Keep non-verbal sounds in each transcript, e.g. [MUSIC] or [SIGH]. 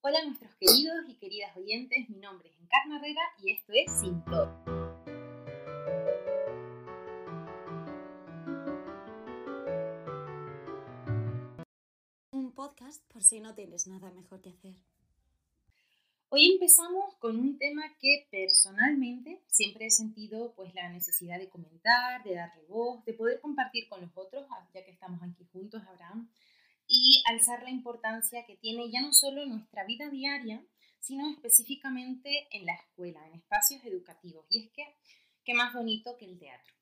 Hola nuestros queridos y queridas oyentes, mi nombre es Encarna Herrera y esto es Sin Un podcast por si no tienes nada mejor que hacer. Hoy empezamos con un tema que personalmente siempre he sentido pues la necesidad de comentar, de darle voz, de poder compartir con los otros, ya que estamos aquí juntos, Abraham, y alzar la importancia que tiene ya no solo en nuestra vida diaria, sino específicamente en la escuela, en espacios educativos. Y es que, ¿qué más bonito que el teatro?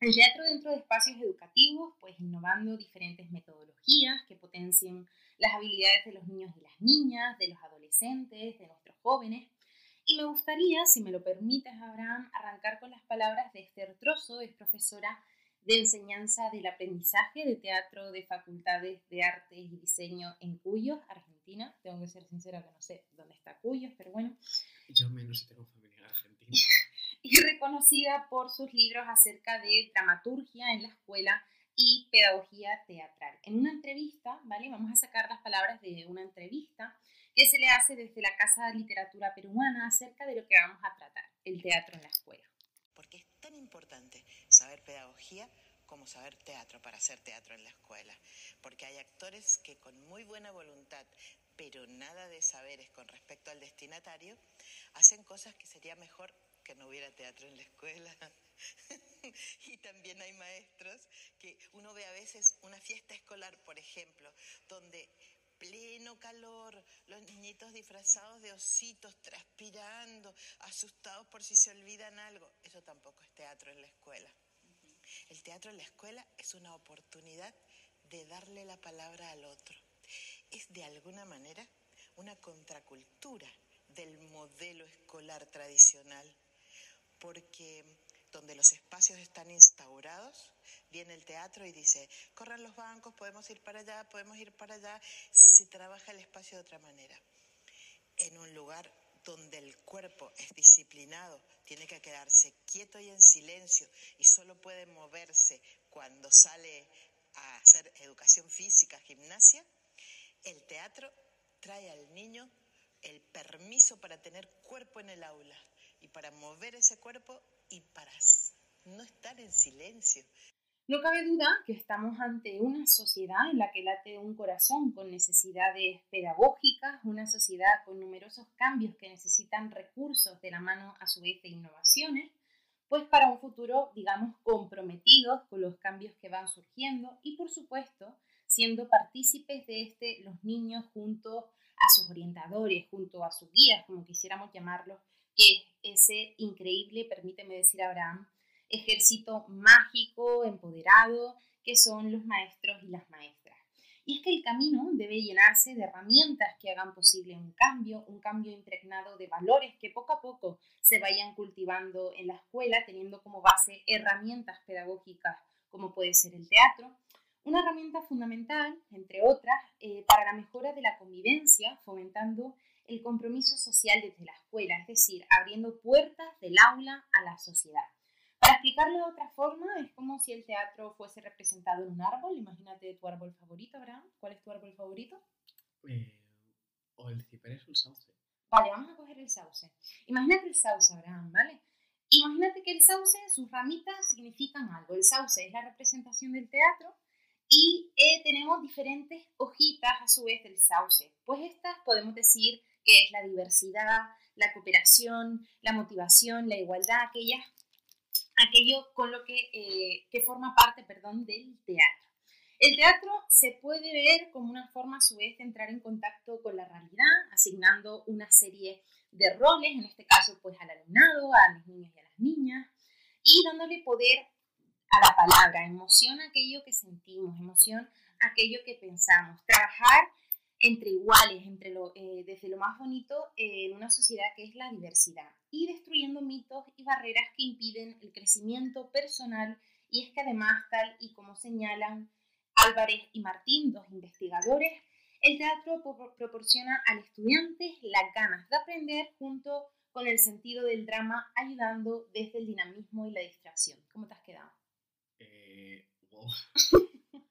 El teatro dentro de espacios educativos, pues innovando diferentes metodologías que potencien las habilidades de los niños y las niñas, de los adolescentes, de nuestros jóvenes. Y me gustaría, si me lo permites, Abraham, arrancar con las palabras de Esther Trozo, es profesora de enseñanza del aprendizaje de teatro de facultades de artes y diseño en Cuyos, Argentina. Tengo que ser sincera que no sé dónde está Cuyos, pero bueno. Yo menos si tengo familia en Argentina. [LAUGHS] y reconocida por sus libros acerca de dramaturgia en la escuela y pedagogía teatral. En una entrevista, ¿vale? Vamos a sacar las palabras de una entrevista que se le hace desde la Casa de Literatura Peruana acerca de lo que vamos a tratar, el teatro en la escuela tan importante saber pedagogía como saber teatro para hacer teatro en la escuela. Porque hay actores que con muy buena voluntad, pero nada de saberes con respecto al destinatario, hacen cosas que sería mejor que no hubiera teatro en la escuela. [LAUGHS] y también hay maestros que uno ve a veces una fiesta escolar, por ejemplo, donde pleno calor, los niñitos disfrazados de ositos, transpirando, asustados por si se olvidan algo. Eso tampoco es teatro en la escuela. El teatro en la escuela es una oportunidad de darle la palabra al otro. Es de alguna manera una contracultura del modelo escolar tradicional, porque donde los espacios están instaurados, viene el teatro y dice, corran los bancos, podemos ir para allá, podemos ir para allá, se trabaja el espacio de otra manera. En un lugar donde el cuerpo es disciplinado, tiene que quedarse quieto y en silencio y solo puede moverse cuando sale a hacer educación física, gimnasia, el teatro trae al niño el permiso para tener cuerpo en el aula y para mover ese cuerpo y para no estar en silencio. No cabe duda que estamos ante una sociedad en la que late un corazón con necesidades pedagógicas, una sociedad con numerosos cambios que necesitan recursos de la mano a su vez de innovaciones, pues para un futuro, digamos, comprometidos con los cambios que van surgiendo y por supuesto siendo partícipes de este los niños junto a sus orientadores, junto a sus guías, como quisiéramos llamarlos, que ese increíble, permíteme decir Abraham, ejército mágico, empoderado, que son los maestros y las maestras. Y es que el camino debe llenarse de herramientas que hagan posible un cambio, un cambio impregnado de valores que poco a poco se vayan cultivando en la escuela, teniendo como base herramientas pedagógicas como puede ser el teatro, una herramienta fundamental, entre otras, eh, para la mejora de la convivencia, fomentando el compromiso social desde la escuela, es decir, abriendo puertas del aula a la sociedad. Explicarlo de otra forma, es como si el teatro fuese representado en un árbol. Imagínate tu árbol favorito, Abraham. ¿Cuál es tu árbol favorito? Eh, o el ciprés o el sauce. Vale, vamos a coger el sauce. Imagínate el sauce, Abraham, ¿vale? Imagínate que el sauce, sus ramitas significan algo. El sauce es la representación del teatro y eh, tenemos diferentes hojitas a su vez del sauce. Pues estas podemos decir que es la diversidad, la cooperación, la motivación, la igualdad, aquellas, aquello con lo que, eh, que forma parte perdón, del teatro. El teatro se puede ver como una forma a su vez de entrar en contacto con la realidad, asignando una serie de roles, en este caso pues al alumnado, a los niños y a las niñas, y dándole poder a la palabra, emoción aquello que sentimos, emoción aquello que pensamos, trabajar entre iguales, entre lo, eh, desde lo más bonito eh, en una sociedad que es la diversidad y destruyendo mitos y barreras que impiden el crecimiento personal y es que además, tal y como señalan Álvarez y Martín, dos investigadores, el teatro proporciona al estudiante las ganas de aprender junto con el sentido del drama, ayudando desde el dinamismo y la distracción. ¿Cómo te has quedado? Eh, wow. [LAUGHS]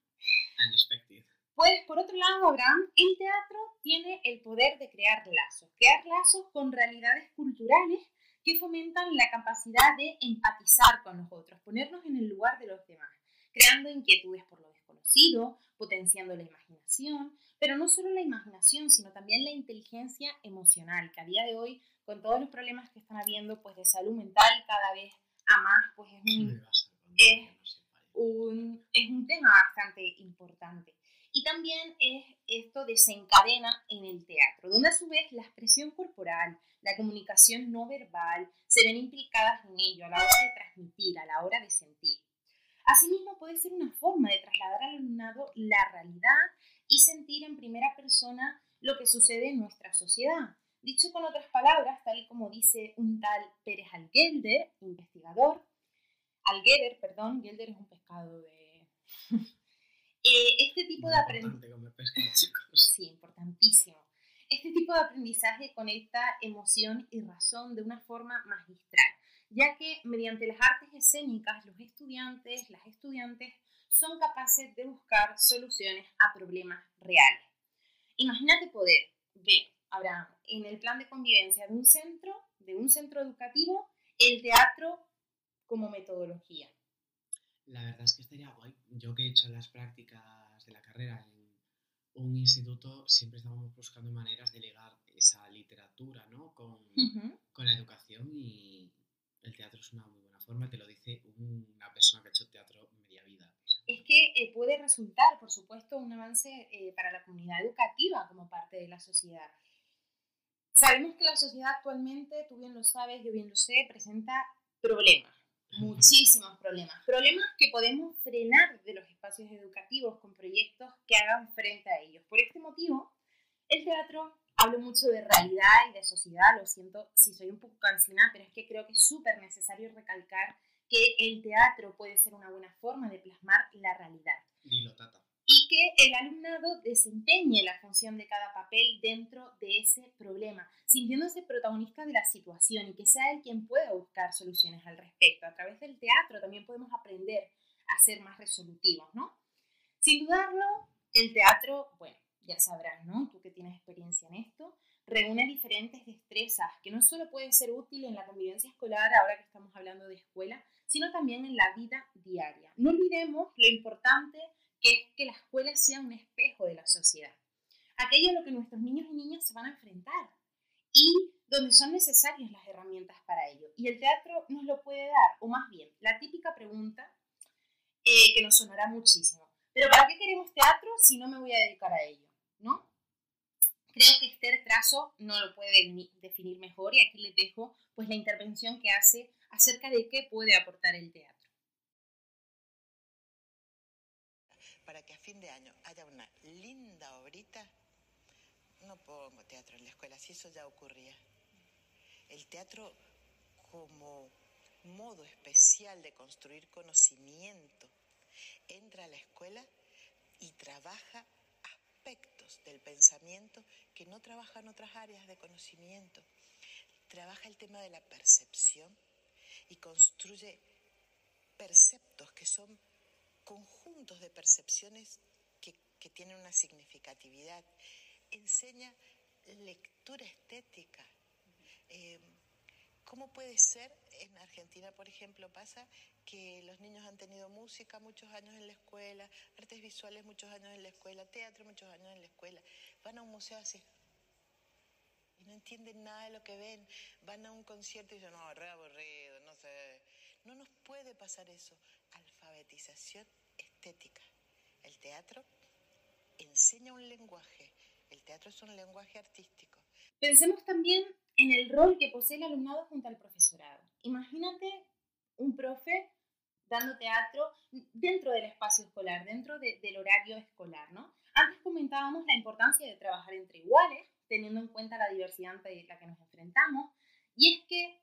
Unexpected. Pues por otro lado, Abraham, el teatro tiene el poder de crear lazos, crear lazos con realidades culturales que fomentan la capacidad de empatizar con los otros, ponernos en el lugar de los demás, creando inquietudes por lo desconocido, potenciando la imaginación, pero no solo la imaginación, sino también la inteligencia emocional, que a día de hoy, con todos los problemas que están habiendo pues, de salud mental cada vez a más, pues es un, es un, es un tema bastante importante. Y también es esto desencadena en el teatro, donde a su vez la expresión corporal, la comunicación no verbal se ven implicadas en ello a la hora de transmitir, a la hora de sentir. Asimismo, puede ser una forma de trasladar al alumnado la realidad y sentir en primera persona lo que sucede en nuestra sociedad. Dicho con otras palabras, tal como dice un tal Pérez Algelder, investigador, Algelder, perdón, Gelder es un pescado de... Eh, este tipo de aprendizaje... [LAUGHS] Sí, importantísimo. Este tipo de aprendizaje conecta emoción y razón de una forma magistral, ya que mediante las artes escénicas los estudiantes, las estudiantes son capaces de buscar soluciones a problemas reales. Imagínate poder ver, Abraham, en el plan de convivencia de un centro, de un centro educativo, el teatro como metodología. La verdad es que estaría guay. Yo que he hecho las prácticas de la carrera en un instituto, siempre estábamos buscando maneras de ligar esa literatura ¿no? con, con la educación y el teatro es una muy buena forma, te lo dice una persona que ha hecho teatro media vida. Es que eh, puede resultar, por supuesto, un avance eh, para la comunidad educativa como parte de la sociedad. Sabemos que la sociedad actualmente, tú bien lo sabes, yo bien lo sé, presenta problemas, muchísimos problemas. Problemas que podemos frenar de los espacios educativos con proyectos que hagan frente a ellos. Por este motivo, el teatro hablo mucho de realidad y de sociedad, lo siento si soy un poco cansina, pero es que creo que es súper necesario recalcar que el teatro puede ser una buena forma de plasmar la realidad. Y que el alumnado desempeñe la función de cada papel dentro de ese problema, sintiéndose protagonista de la situación y que sea él quien pueda buscar soluciones al respecto. A través del teatro también podemos aprender a ser más resolutivos, ¿no? Sin dudarlo, el teatro, bueno, ya sabrás, ¿no? Tú que tienes experiencia en esto, reúne diferentes destrezas que no solo pueden ser útiles en la convivencia escolar, ahora que estamos hablando de escuela, sino también en la vida diaria. No olvidemos lo importante que es que la escuela sea un espejo de la sociedad, aquello a lo que nuestros niños y niñas se van a enfrentar y donde son necesarias las herramientas para ello. Y el teatro nos lo puede dar, o más bien, la típica pregunta eh, que nos sonará muchísimo. Pero ¿para qué queremos teatro si no me voy a dedicar a ello? ¿No? Creo que Esther Trazo no lo puede definir mejor y aquí le dejo pues la intervención que hace acerca de qué puede aportar el teatro. Para que a fin de año haya una linda obrita, no pongo teatro en la escuela, si eso ya ocurría. El teatro como modo especial de construir conocimiento entra a la escuela y trabaja aspectos del pensamiento que no trabajan otras áreas de conocimiento. Trabaja el tema de la percepción, y construye perceptos que son conjuntos de percepciones que, tienen una significatividad. Enseña lectura estética. Eh, ¿Cómo puede ser? En Argentina, por ejemplo, pasa que los niños han tenido música muchos años en la escuela, artes visuales muchos años en la escuela, teatro muchos años en la escuela. Van a un museo así, no entienden nada de lo que ven. Van a un concierto y dicen, no, re aburrido, no sé. No nos puede pasar eso. Alfabetización estética. El teatro enseña un lenguaje. El teatro es un lenguaje artístico. Pensemos también en el rol que posee el alumnado junto al profesorado. Imagínate un profe dando teatro dentro del espacio escolar, dentro del horario escolar, ¿no? Antes comentábamos la importancia de trabajar entre iguales, teniendo en cuenta la diversidad ante la que nos enfrentamos. Y es que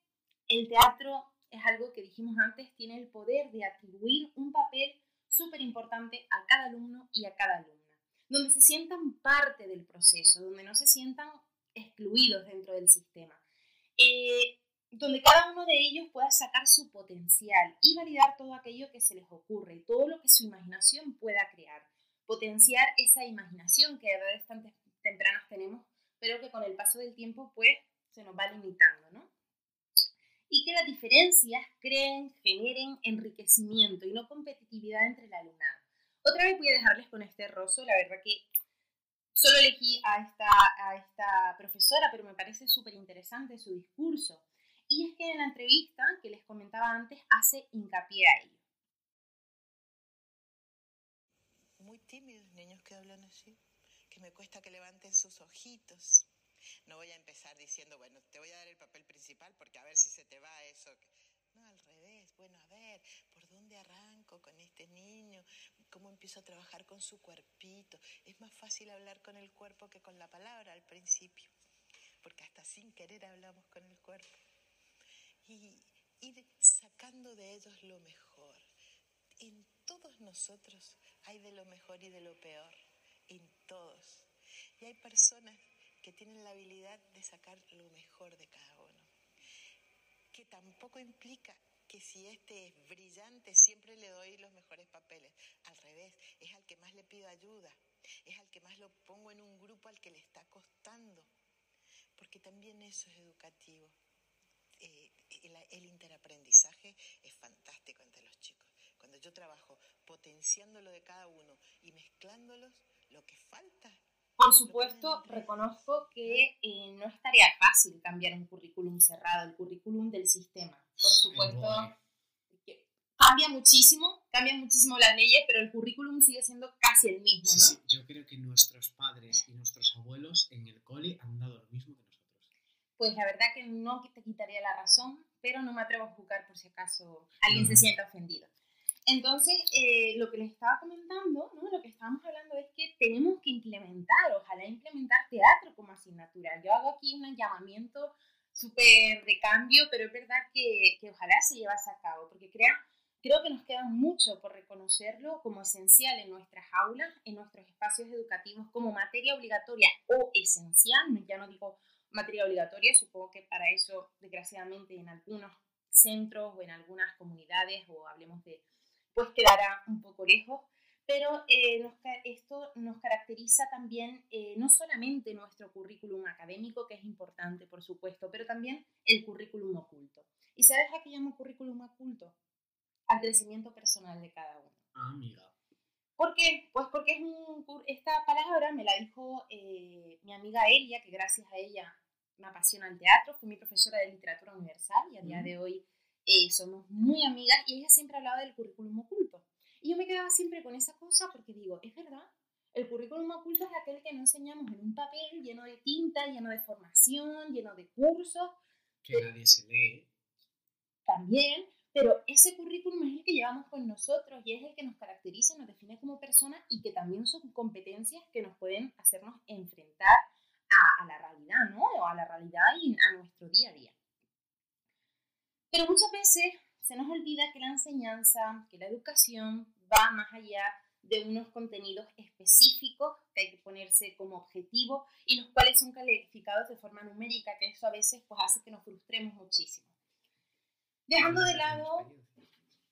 el teatro es algo que dijimos antes, tiene el poder de atribuir un papel súper importante a cada alumno y a cada alumna, donde se sientan parte del proceso, donde no se sientan excluidos dentro del sistema, eh, donde cada uno de ellos pueda sacar su potencial y validar todo aquello que se les ocurre, todo lo que su imaginación pueda crear. Potenciar esa imaginación que a edades tan tempranas tenemos, pero que con el paso del tiempo pues se nos va limitando, ¿no? Y que las diferencias creen, generen enriquecimiento y no competitividad entre el alumnado. Otra vez voy a dejarles con este roso, la verdad que solo elegí a esta, a esta profesora, pero me parece súper interesante su discurso. Y es que en la entrevista que les comentaba antes hace hincapié a ello. Muy tímidos niños que hablan así, que me cuesta que levanten sus ojitos. No voy a empezar diciendo, bueno, te voy a dar el papel principal porque a ver si se te va eso. No, al revés. Bueno, a ver, ¿por dónde arranco con este niño? ¿Cómo empiezo a trabajar con su cuerpito? Es más fácil hablar con el cuerpo que con la palabra al principio, porque hasta sin querer hablamos con el cuerpo. Y ir sacando de ellos lo mejor. En todos nosotros hay de lo mejor y de lo peor, en todos. Y hay personas que tienen la habilidad de sacar lo mejor de cada uno. Que tampoco implica que si este es brillante siempre le doy los mejores papeles. Al revés, es al que más le pido ayuda, es al que más lo pongo en un grupo al que le está costando, porque también eso es educativo. Eh, el, el interaprendizaje es fantástico entre los chicos. Cuando yo trabajo potenciando lo de cada uno y mezclándolos, lo que falta por supuesto, reconozco que eh, no estaría fácil cambiar un currículum cerrado, el currículum del sistema. Por supuesto, cambia muchísimo, cambian muchísimo las leyes, pero el currículum sigue siendo casi el mismo, ¿no? Sí, yo creo que nuestros padres y nuestros abuelos en el cole han dado lo mismo que nosotros. Pues la verdad que no te quitaría la razón, pero no me atrevo a juzgar por si acaso alguien se sienta ofendido. Entonces, eh, lo que les estaba comentando, ¿no? lo que estábamos hablando es que tenemos que implementar, ojalá implementar teatro como asignatura. Yo hago aquí un llamamiento súper de cambio, pero es verdad que, que, ojalá se llevase a cabo, porque crea, creo que nos queda mucho por reconocerlo como esencial en nuestras aulas, en nuestros espacios educativos, como materia obligatoria o esencial, ya no digo materia obligatoria, supongo que para eso, desgraciadamente, en algunos centros o en algunas comunidades, o hablemos de pues quedará un poco lejos, pero eh, esto nos caracteriza también eh, no solamente nuestro currículum académico, que es importante, por supuesto, pero también el currículum oculto. ¿Y sabes a qué llamo currículum oculto? Al crecimiento personal de cada uno. Ah, amiga. ¿Por qué? Pues porque es un, esta palabra me la dijo eh, mi amiga Elia, que gracias a ella me apasiona el teatro, fue mi profesora de literatura universal y a día de hoy eh, somos muy amigas y ella siempre hablaba del currículum oculto. Y yo me quedaba siempre con esa cosa porque digo, es verdad, el currículum oculto es aquel que no enseñamos en un papel lleno de tinta, lleno de formación, lleno de cursos. Que nadie se lee. También, pero ese currículum es el que llevamos con nosotros y es el que nos caracteriza, nos define como personas y que también son competencias que nos pueden hacernos enfrentar a, a la realidad, ¿no? O a la realidad y a nuestro día a día. Pero muchas veces se nos olvida que la enseñanza, que la educación va más allá de unos contenidos específicos que hay que ponerse como objetivo y los cuales son calificados de forma numérica, que eso a veces pues, hace que nos frustremos muchísimo. Dejando de lado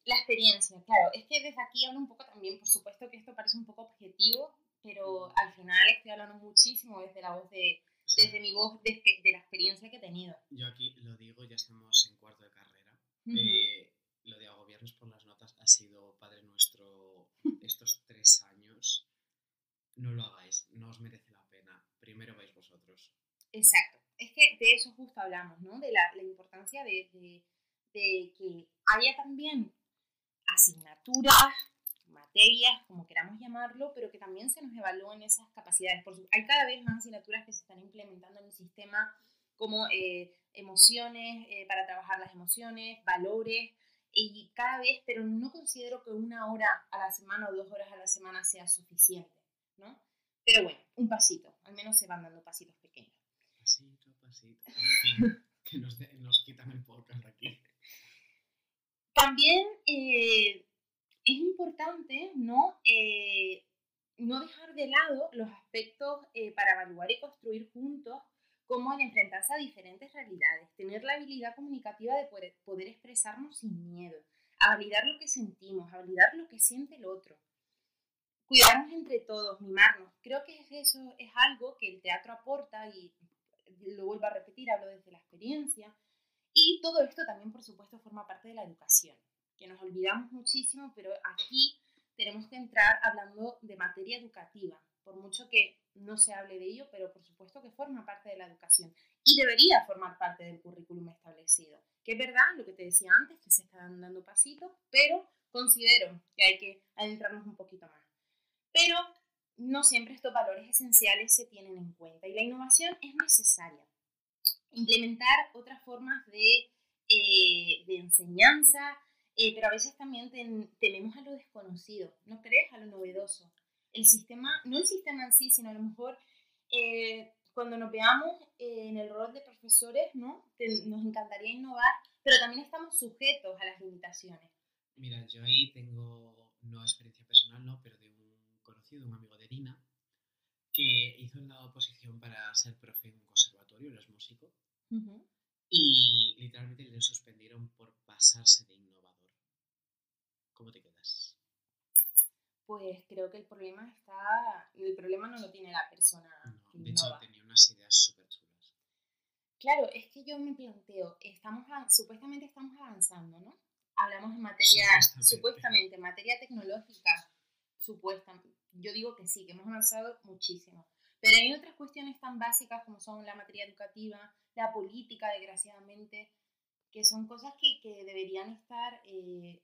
la experiencia, claro, es que desde aquí hablo un poco también, por supuesto que esto parece un poco objetivo, pero al final estoy hablando muchísimo desde la voz de, desde mi voz, de, de la experiencia que he tenido. Yo aquí lo digo, ya estamos en cuarto de carrera eh, lo de agobiarnos por las notas ha sido Padre Nuestro [LAUGHS] estos tres años. No lo hagáis, no os merece la pena. Primero vais vosotros. Exacto. Es que de eso justo hablamos, ¿no? De la, la importancia de, de, de, que haya también asignaturas, materias, como queramos llamarlo, pero que también se nos evalúen esas capacidades. Por hay cada vez más asignaturas que se están implementando en el sistema como eh, emociones, eh, para trabajar las emociones, valores, y cada vez, pero no considero que una hora a la semana o dos horas a la semana sea suficiente, ¿no? Pero bueno, un pasito, al menos se van dando pasitos pequeños. Pasito, pasito, que nos, nos, quitan el podcast aquí. También eh, es importante, ¿no? no dejar de lado los aspectos para evaluar y construir juntos como el enfrentarse a diferentes realidades, tener la habilidad comunicativa de poder, poder expresarnos sin miedo, a validar lo que sentimos, a validar lo que siente el otro. cuidarnos entre todos, mimarnos. Creo que eso es algo que el teatro aporta y lo vuelvo a repetir, hablo desde la experiencia. Y todo esto también, por supuesto, forma parte de la educación, que nos olvidamos muchísimo, pero aquí tenemos que entrar hablando de materia educativa, por mucho que no se hable de ello, pero por supuesto que forma parte de la educación y debería formar parte del currículum establecido. Que es verdad, lo que te decía antes, que se están dando pasitos, pero considero que hay que adentrarnos un poquito más. Pero no siempre estos valores esenciales se tienen en cuenta y la innovación es necesaria. Implementar otras formas de, eh, de enseñanza, eh, pero a veces también tememos a lo desconocido, ¿no crees? A lo novedoso. El sistema, no el sistema en sí, sino a lo mejor eh, cuando nos veamos en el rol de profesores, ¿no? nos encantaría innovar, pero también estamos sujetos a las limitaciones. Mira, yo ahí tengo, no experiencia personal, ¿no? Pero de un conocido, un amigo de Dina, que hizo la oposición para ser profe en un conservatorio, él es músico, y literalmente le suspendieron por pasarse de innovador. ¿Cómo te quedas? Pues creo que el problema está, el problema no lo tiene la persona. No, de hecho tenía unas ideas súper chulas. Claro, es que yo me planteo, estamos supuestamente estamos avanzando, ¿no? Hablamos de materia, supuestamente, supuestamente materia tecnológica, supuestamente. Yo digo que sí, que hemos avanzado muchísimo. Pero hay otras cuestiones tan básicas como son la materia educativa, la política, desgraciadamente, que son cosas que, que deberían estar eh,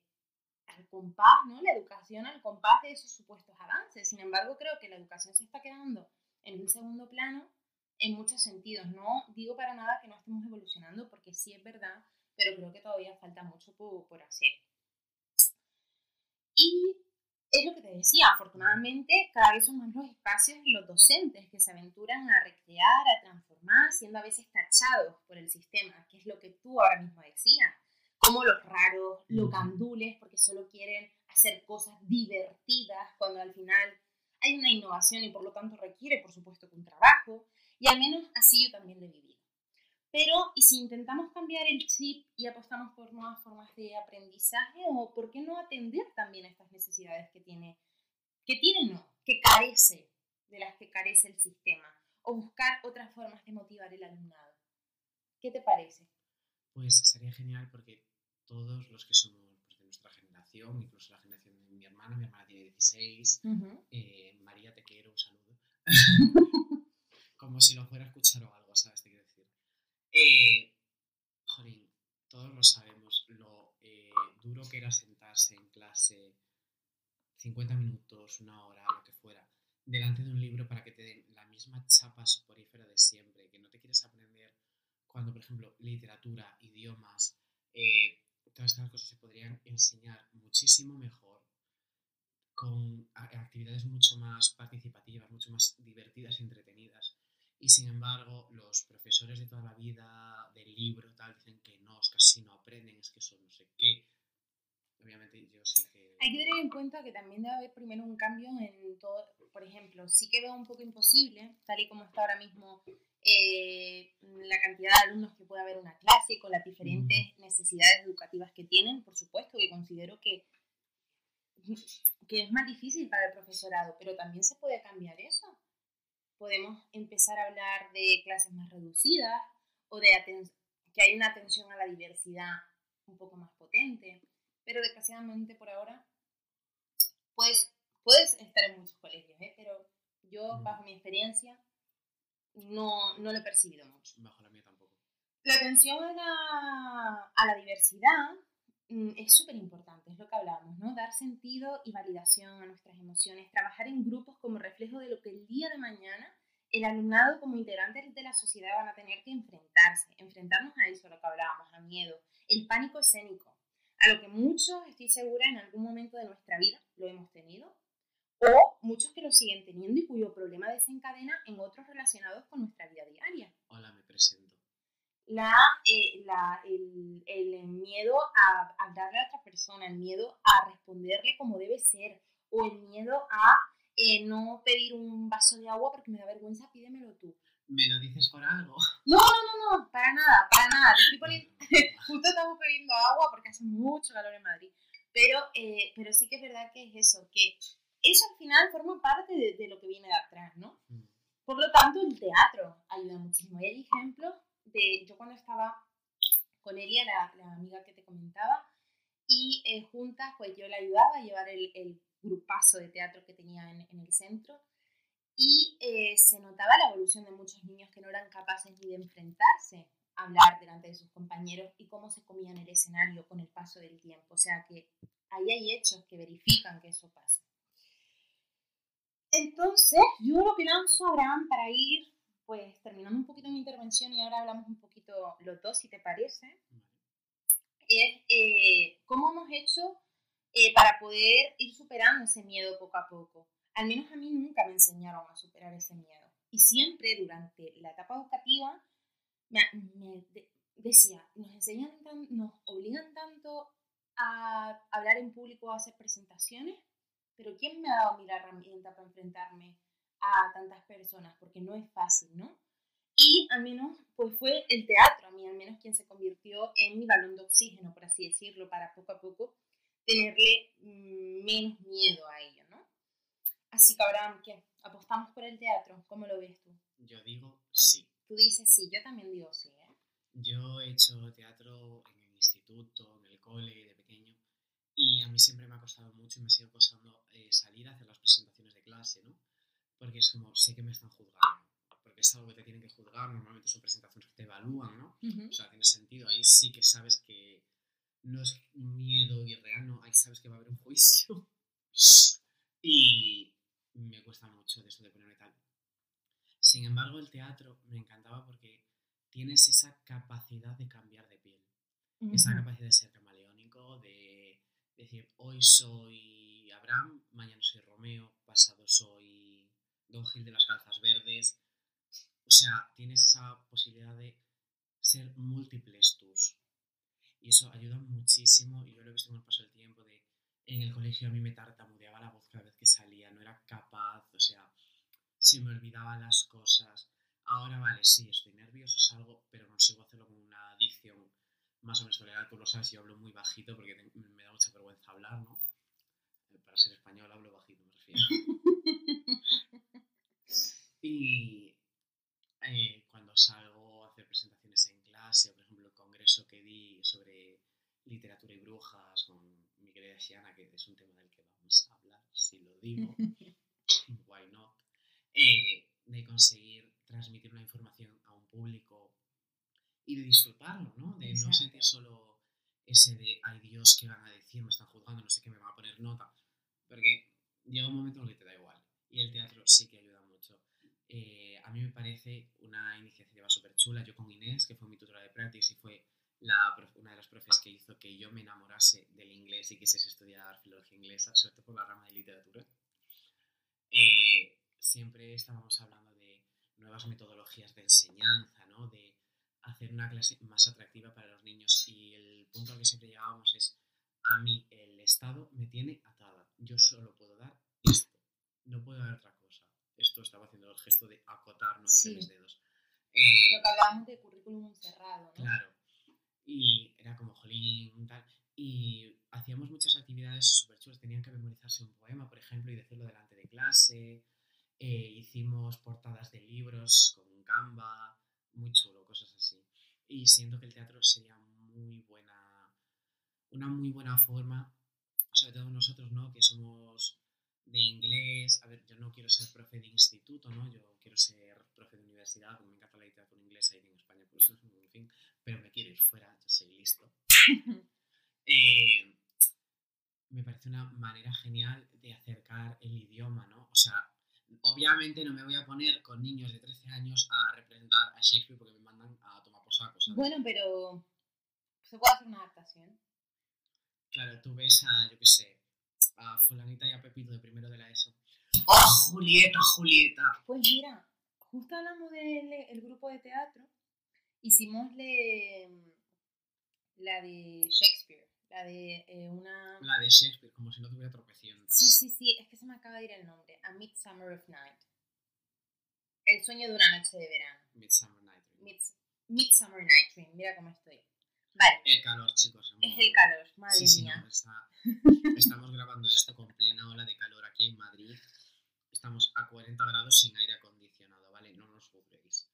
al compás, ¿no? La educación al compás de esos supuestos avances. Sin embargo, creo que la educación se está quedando en un segundo plano en muchos sentidos. No digo para nada que no estemos evolucionando, porque sí es verdad, pero creo que todavía falta mucho por, por hacer. Y es lo que te decía, afortunadamente cada vez son más los espacios y los docentes que se aventuran a recrear, a transformar, siendo a veces tachados por el sistema, que es lo que tú ahora mismo decías, como los raros, los gandules, porque solo quieren hacer cosas divertidas, cuando al final hay una innovación y por lo tanto requiere, por supuesto, un trabajo, y al menos así yo también lo he vivido. Pero, ¿y si intentamos cambiar el chip y apostamos por nuevas formas de aprendizaje? ¿O por qué no atender también estas necesidades que tiene, que tiene no, que carece, de las que carece el sistema? ¿O buscar otras formas de motivar el alumnado? ¿Qué te parece? Pues sería genial porque todos los que somos pues, de nuestra generación, incluso la generación de mi hermana, mi hermana tiene 16, eh, María, te quiero, un saludo. [LAUGHS] Como si lo fuera a escuchar o algo, ¿sabes? Te quiero decir. Eh, Jorín, todos lo sabemos, lo eh, duro que era sentarse en clase 50 minutos, una hora, lo que fuera, delante de un libro para que te den la misma chapa soporífera de siempre, que no te quieres aprender cuando, por ejemplo, literatura, idiomas, estas cosas se podrían enseñar muchísimo mejor con actividades mucho más participativas, mucho más divertidas y entretenidas. Y sin embargo, los profesores de toda la vida del libro tal dicen que no, es que así no aprenden, es que eso no sé qué. Obviamente yo sí que... Hay que tener en cuenta que también debe haber primero un cambio en todo, por ejemplo, sí que veo un poco imposible, tal y como está ahora mismo eh, la cantidad de alumnos que puede haber una clase con las diferentes necesidades educativas que tienen, por supuesto que considero que, que es más difícil para el profesorado, pero también se puede cambiar eso podemos empezar a hablar de clases más reducidas o de que hay una atención a la diversidad un poco más potente. Pero desgraciadamente por ahora, pues puedes estar en muchos colegios, ¿eh? pero yo, bajo mi experiencia, no, no lo he percibido mucho. Bajo la mía tampoco. La atención a la, a la diversidad Mm, es súper importante, es lo que hablamos, ¿no? Dar sentido y validación a nuestras emociones, trabajar en grupos como reflejo de lo que el día de mañana el alumnado como integrantes de la sociedad van a tener que enfrentarse, enfrentarnos a eso, lo que hablábamos, a miedo, el pánico escénico, a lo que muchos, estoy segura, en algún momento de nuestra vida lo hemos tenido, o muchos que lo siguen teniendo y cuyo problema desencadena en otros relacionados con nuestra vida diaria. Hola, me presento la, eh, la, el, el, miedo a hablarle a otra persona, el miedo a responderle como debe ser, o el miedo a eh, no pedir un vaso de agua porque me da vergüenza, pídemelo tú. ¿Me lo dices por algo? [LAUGHS] No, no, no, no, para nada, para nada. [LAUGHS] Justo estamos bebiendo agua porque hace mucho calor en Madrid. Pero, eh, pero sí que es verdad que es eso, que eso al final forma parte de, de lo que viene de atrás, ¿no? Mm. Por lo tanto, el teatro ayuda muchísimo. Y hay ejemplos de, yo cuando estaba con Elia, la, la amiga que te comentaba, y eh, juntas, pues yo le ayudaba a llevar el, el grupazo de teatro que tenía en, en el centro. Y eh, se notaba la evolución de muchos niños que no eran capaces ni de enfrentarse a hablar delante de sus compañeros y cómo se comían el escenario con el paso del tiempo. O sea que ahí hay hechos que verifican que eso pasa. Entonces, yo lo que lanzo Abraham para ir, pues terminando un poquito mi intervención y ahora hablamos un poquito los dos, si te parece, es eh, cómo hemos hecho eh, para poder ir superando ese miedo poco a poco. Al menos a mí nunca me enseñaron a superar ese miedo. Y siempre durante la etapa educativa me, me de, decía, nos enseñan, tan, nos obligan tanto a hablar en público, a hacer presentaciones, pero ¿quién me ha dado a mí la herramienta para enfrentarme a tantas personas? Porque no es fácil, ¿no? Y al menos, pues fue el teatro, a mí al menos quien se convirtió en mi balón de oxígeno, por así decirlo, para poco a poco tenerle mm, menos miedo a ello. Así que Abraham, ¿qué? ¿Apostamos por el teatro? ¿Cómo lo ves tú? Yo digo sí. Tú dices sí, yo también digo sí, ¿eh? Yo he hecho teatro en el instituto, en el cole, de pequeño, y a mí siempre me ha costado mucho y me sigue costando eh, salir a hacer las presentaciones de clase, ¿no? Porque es como, sé que me están juzgando, porque es algo que te tienen que juzgar, normalmente son presentaciones que te evalúan, ¿no? Uh -huh. O sea, tiene sentido, ahí sí que sabes que no es miedo irreal, no, ahí sabes que va a haber un juicio. [LAUGHS] cuesta mucho de eso de ponerme tal. Sin embargo, el teatro me encantaba porque tienes esa capacidad de cambiar de piel, uh -huh. esa capacidad de ser camaleónico, de decir, hoy soy Abraham, mañana soy Romeo, pasado soy Don Gil de las calzas verdes. O sea, tienes esa posibilidad de ser múltiples tus. Y eso ayuda muchísimo, y yo lo he visto con el paso del tiempo, de en el colegio a mí me tartamudeaba la voz cada vez que salía, no era capaz, o sea, se me olvidaban las cosas. Ahora vale, sí, estoy nervioso, salgo, pero consigo hacerlo con una adicción más o menos tolerable. Tú lo sabes, yo hablo muy bajito porque me da mucha vergüenza hablar, ¿no? Para ser español hablo bajito, me refiero. [LAUGHS] y eh, cuando salgo a hacer presentaciones en clase, o por ejemplo el congreso que di sobre literatura y brujas con querida Xiana, que es un tema del que vamos a hablar, si lo digo, [LAUGHS] why not, eh, de conseguir transmitir una información a un público y de disfrutarlo, ¿no? De Exacto. no sentir solo ese de, ay Dios, ¿qué van a decir? Me están juzgando, no sé qué, me van a poner nota. Porque llega un momento en el que te da igual. Y el teatro sí que ayuda mucho. Eh, a mí me parece una iniciativa súper chula. Yo con Inés, que fue mi tutora de prácticas y fue la, una de las profes que hizo que yo me enamorase del inglés y quisiese estudiar filología inglesa, sobre todo por la rama de literatura. Eh, siempre estábamos hablando de nuevas metodologías de enseñanza, ¿no? De hacer una clase más atractiva para los niños y el punto al que siempre llegábamos es a mí el Estado me tiene atada, yo solo puedo dar esto, no puedo dar otra cosa. Esto estaba haciendo el gesto de acotar, no entre Sí. mis dedos. Eh, Lo que hablábamos de currículum cerrado, ¿no? Claro. Y era como jolín, tal. Y hacíamos muchas actividades súper chulas. Tenían que memorizarse un poema, por ejemplo, y decirlo delante de clase. Eh, hicimos portadas de libros con Canva, muy chulo, cosas así. Y siento que el teatro sería muy buena, una muy buena forma, sobre todo nosotros, ¿no? Que somos de inglés. A ver, yo no quiero ser profe de instituto, ¿no? Yo quiero ser profe de universidad, porque me encanta la literatura inglesa y en España, por eso, [LAUGHS] en fin. Pero me quiero ir fuera, yo soy listo. [LAUGHS] Eh, me parece una manera genial de acercar el idioma, ¿no? O sea, obviamente no me voy a poner con niños de 13 años a representar a Shakespeare porque me mandan a tomar por saco, ¿sabes? Bueno, pero se puede hacer una adaptación. Claro, tú ves a, yo qué sé, a fulanita y a Pepito de primero de la ESO. ¡Oh, Julieta, Julieta! Pues mira, justo hablamos del el grupo de teatro, hicimos le- la de Shakespeare, la de eh, una... La de Shakespeare, como si no tuviera tropecientas. Sí, sí, sí, es que se me acaba de ir el nombre, A Midsummer of Night. El sueño de una noche de verano. Midsummer Night Dream. Mids- Midsummer Night Dream, mira cómo estoy. Vale. El calor, chicos. Es el calor, madre sí, sí, mía. no, está- [LAUGHS] estamos grabando esto con plena ola de calor aquí en Madrid. Estamos a 40 grados sin aire acondicionado, ¿vale? No nos juzguéis.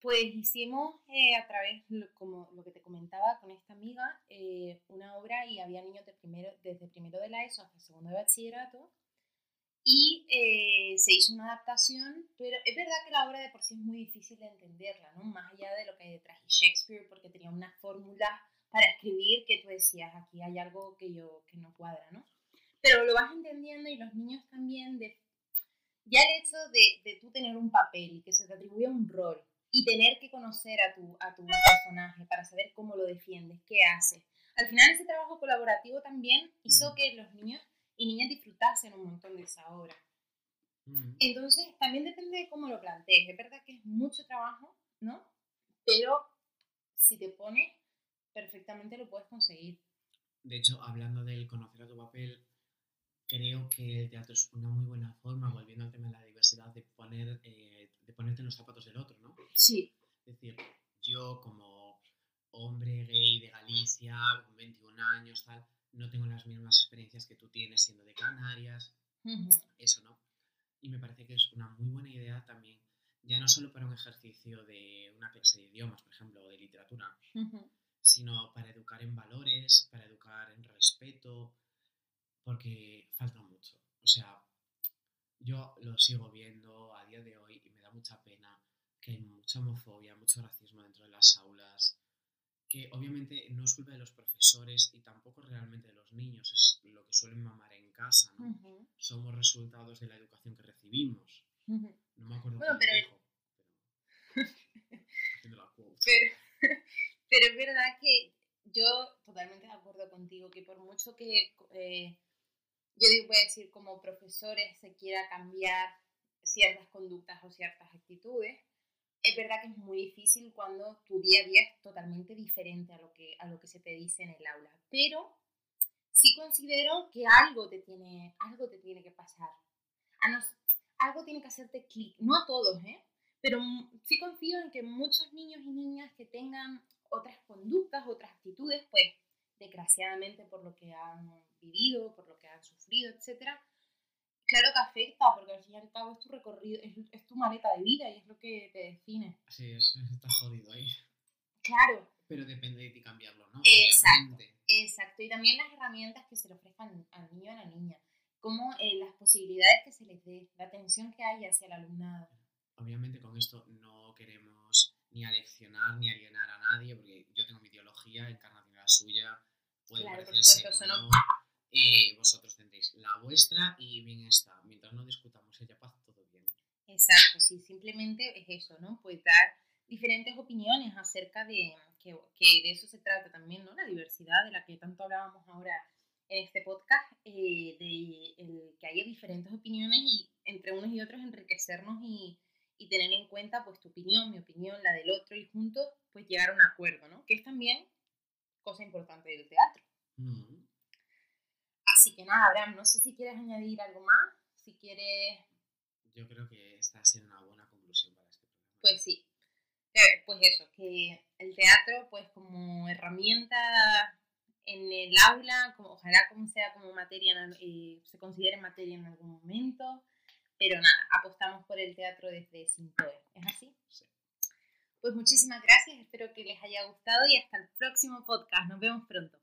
Pues hicimos eh, a través, como lo que te comentaba con esta amiga, eh, una obra y había niños de primero, desde primero de la ESO hasta segundo de bachillerato y eh, se hizo una adaptación, pero es verdad que la obra de por sí es muy difícil de entenderla, ¿no? Más allá de lo que hay detrás. Y Shakespeare, porque tenía una fórmula para escribir que tú decías, aquí hay algo que yo que no cuadra, ¿no? Pero lo vas entendiendo y los niños también, de, ya el hecho de, de tú tener un papel y que se te atribuya un rol y tener que conocer a tu, a tu personaje para saber cómo lo defiendes, qué haces. Al final ese trabajo colaborativo también hizo Mm. que los niños y niñas disfrutasen un montón de esa obra. Mm. Entonces, también depende de cómo lo plantees. Es verdad que es mucho trabajo, ¿no? Pero si te pones, perfectamente lo puedes conseguir. De hecho, hablando del conocer a tu papel, creo que el teatro es una muy buena forma, volviendo al tema de la diversidad, de, poner, eh, de ponerte en los zapatos del otro, ¿no? Sí. Es decir, yo como hombre gay de Galicia, con 21 años, tal, no tengo las mismas experiencias que tú tienes siendo de Canarias, eso, ¿no? Y me parece que es una muy buena idea también, ya no solo para un ejercicio de una clase de idiomas, por ejemplo, o de literatura, sino para educar en valores, para educar en respeto, porque falta mucho. O sea, yo lo sigo viendo a día de hoy y me da mucha pena que hay mucha homofobia, mucho racismo dentro de las aulas, que obviamente no es culpa de los profesores y tampoco realmente de los niños, es lo que suelen mamar en casa, ¿no? Somos resultados de la educación que recibimos. No me acuerdo Bueno, pero- dijo, pero... [LAUGHS] Pero, es verdad que yo totalmente de acuerdo contigo, que por mucho que eh, yo voy a decir como profesores se quiera cambiar ciertas conductas o ciertas actitudes, es verdad que es muy difícil cuando tu día a día es totalmente diferente a lo que, a lo que se te dice en el aula. Pero sí considero que algo te tiene, algo te tiene que pasar. Algo tiene que hacerte clic. No a todos, ¿eh? Pero sí confío en que muchos niños y niñas que tengan otras conductas, otras actitudes, pues desgraciadamente por lo que han vivido, por lo que han sufrido, etcétera, claro que afecta, porque al fin y al cabo es tu recorrido, es, es tu maleta de vida y es lo que te define. Sí, es, [LAUGHS] está jodido ahí. Claro, Pero depende de ti cambiarlo, ¿no? Exacto. Obviamente. exacto. Y también las herramientas que se le ofrezcan al niño y a la niña, como eh, las posibilidades que se les dé, la atención que hay hacia el alumnado. Obviamente con esto no queremos ni aleccionar ni alienar a nadie, porque yo tengo mi ideología, Encarna tiene la suya, puede Claro, parecerse supuesto, o no- no. Eh, vosotros tendréis la vuestra y bien está. Mientras no discutamos ella paz, todo bien. Exacto, sí, simplemente es eso, ¿no? Pues dar diferentes opiniones acerca de que, que de eso se trata también, ¿no? La diversidad de la que tanto hablábamos ahora en este podcast, eh, de el, que haya diferentes opiniones y entre unos y otros enriquecernos y, y tener en cuenta pues tu opinión, mi opinión, la del otro y juntos pues llegar a un acuerdo, ¿no? Que es también cosa importante del teatro. Mm. Así que nada, Abraham, no sé si quieres añadir algo más, si quieres Yo creo que esta ha sido una buena conclusión para este programa. Pues sí. Pues eso, que el teatro, pues como herramienta en el aula, como, ojalá como sea como materia, eh, se considere materia en algún momento, pero nada, apostamos por el teatro desde Sintoe. ¿Es así? Sí. Pues muchísimas gracias, espero que les haya gustado y hasta el próximo podcast. Nos vemos pronto.